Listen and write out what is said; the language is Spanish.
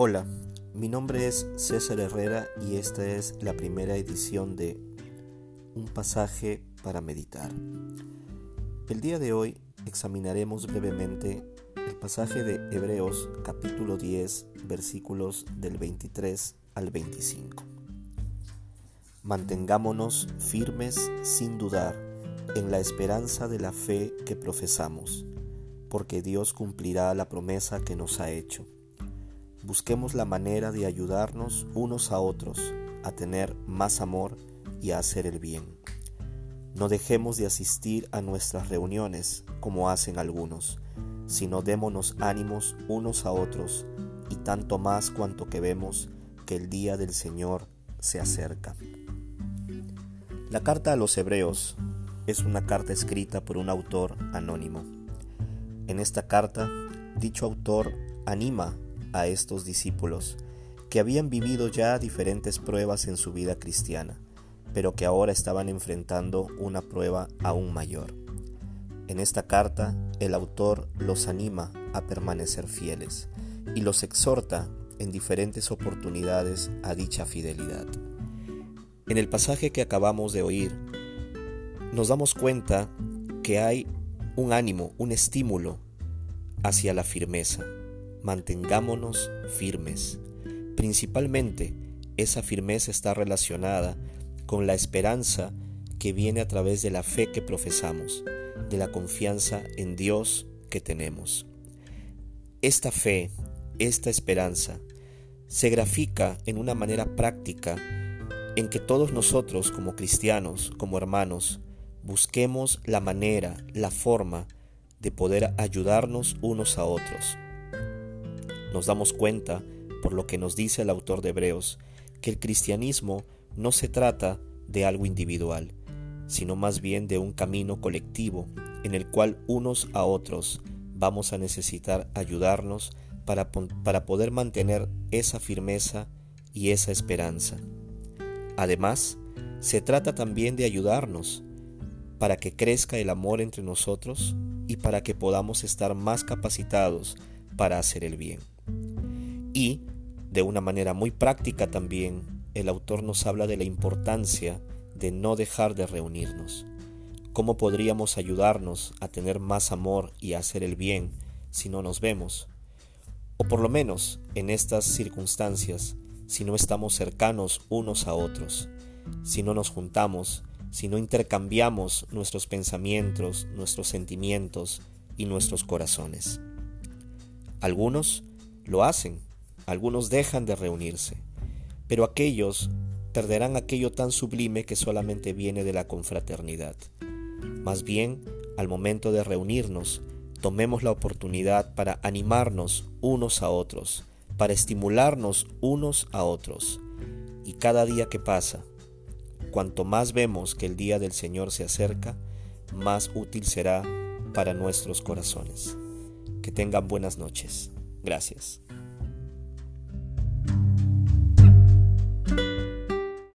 Hola, mi nombre es César Herrera y esta es la primera edición de Un pasaje para meditar. El día de hoy examinaremos brevemente el pasaje de Hebreos capítulo 10 versículos del 23 al 25. Mantengámonos firmes sin dudar en la esperanza de la fe que profesamos, porque Dios cumplirá la promesa que nos ha hecho busquemos la manera de ayudarnos unos a otros a tener más amor y a hacer el bien. No dejemos de asistir a nuestras reuniones como hacen algunos, sino démonos ánimos unos a otros y tanto más cuanto que vemos que el día del Señor se acerca. La carta a los hebreos es una carta escrita por un autor anónimo. En esta carta, dicho autor anima a estos discípulos, que habían vivido ya diferentes pruebas en su vida cristiana, pero que ahora estaban enfrentando una prueba aún mayor. En esta carta, el autor los anima a permanecer fieles y los exhorta en diferentes oportunidades a dicha fidelidad. En el pasaje que acabamos de oír, nos damos cuenta que hay un ánimo, un estímulo hacia la firmeza, mantengámonos firmes. Principalmente, esa firmeza está relacionada con la esperanza que viene a través de la fe que profesamos, de la confianza en Dios que tenemos. Esta fe, esta esperanza, se grafica en una manera práctica en que todos nosotros como cristianos, como hermanos, busquemos la manera, la forma de poder ayudarnos unos a otros nos damos cuenta, por lo que nos dice el autor de Hebreos, que el cristianismo no se trata de algo individual, sino más bien de un camino colectivo en el cual unos a otros vamos a necesitar ayudarnos para, para poder mantener esa firmeza y esa esperanza. Además, se trata también de ayudarnos para que crezca el amor entre nosotros y para que podamos estar más capacitados para hacer el bien. Y, de una manera muy práctica también, el autor nos habla de la importancia de no dejar de reunirnos. ¿Cómo podríamos ayudarnos a tener más amor y a hacer el bien si no nos vemos? O por lo menos, en estas circunstancias, si no estamos cercanos unos a otros, si no nos juntamos, si no intercambiamos nuestros pensamientos, nuestros sentimientos y nuestros corazones. Algunos lo hacen, algunos dejan de reunirse, pero aquellos perderán aquello tan sublime que solamente viene de la confraternidad. Más bien, al momento de reunirnos, tomemos la oportunidad para animarnos unos a otros, para estimularnos unos a otros. Y cada día que pasa, cuanto más vemos que el día del Señor se acerca, más útil será para nuestros corazones. Que tengan buenas noches. Gracias.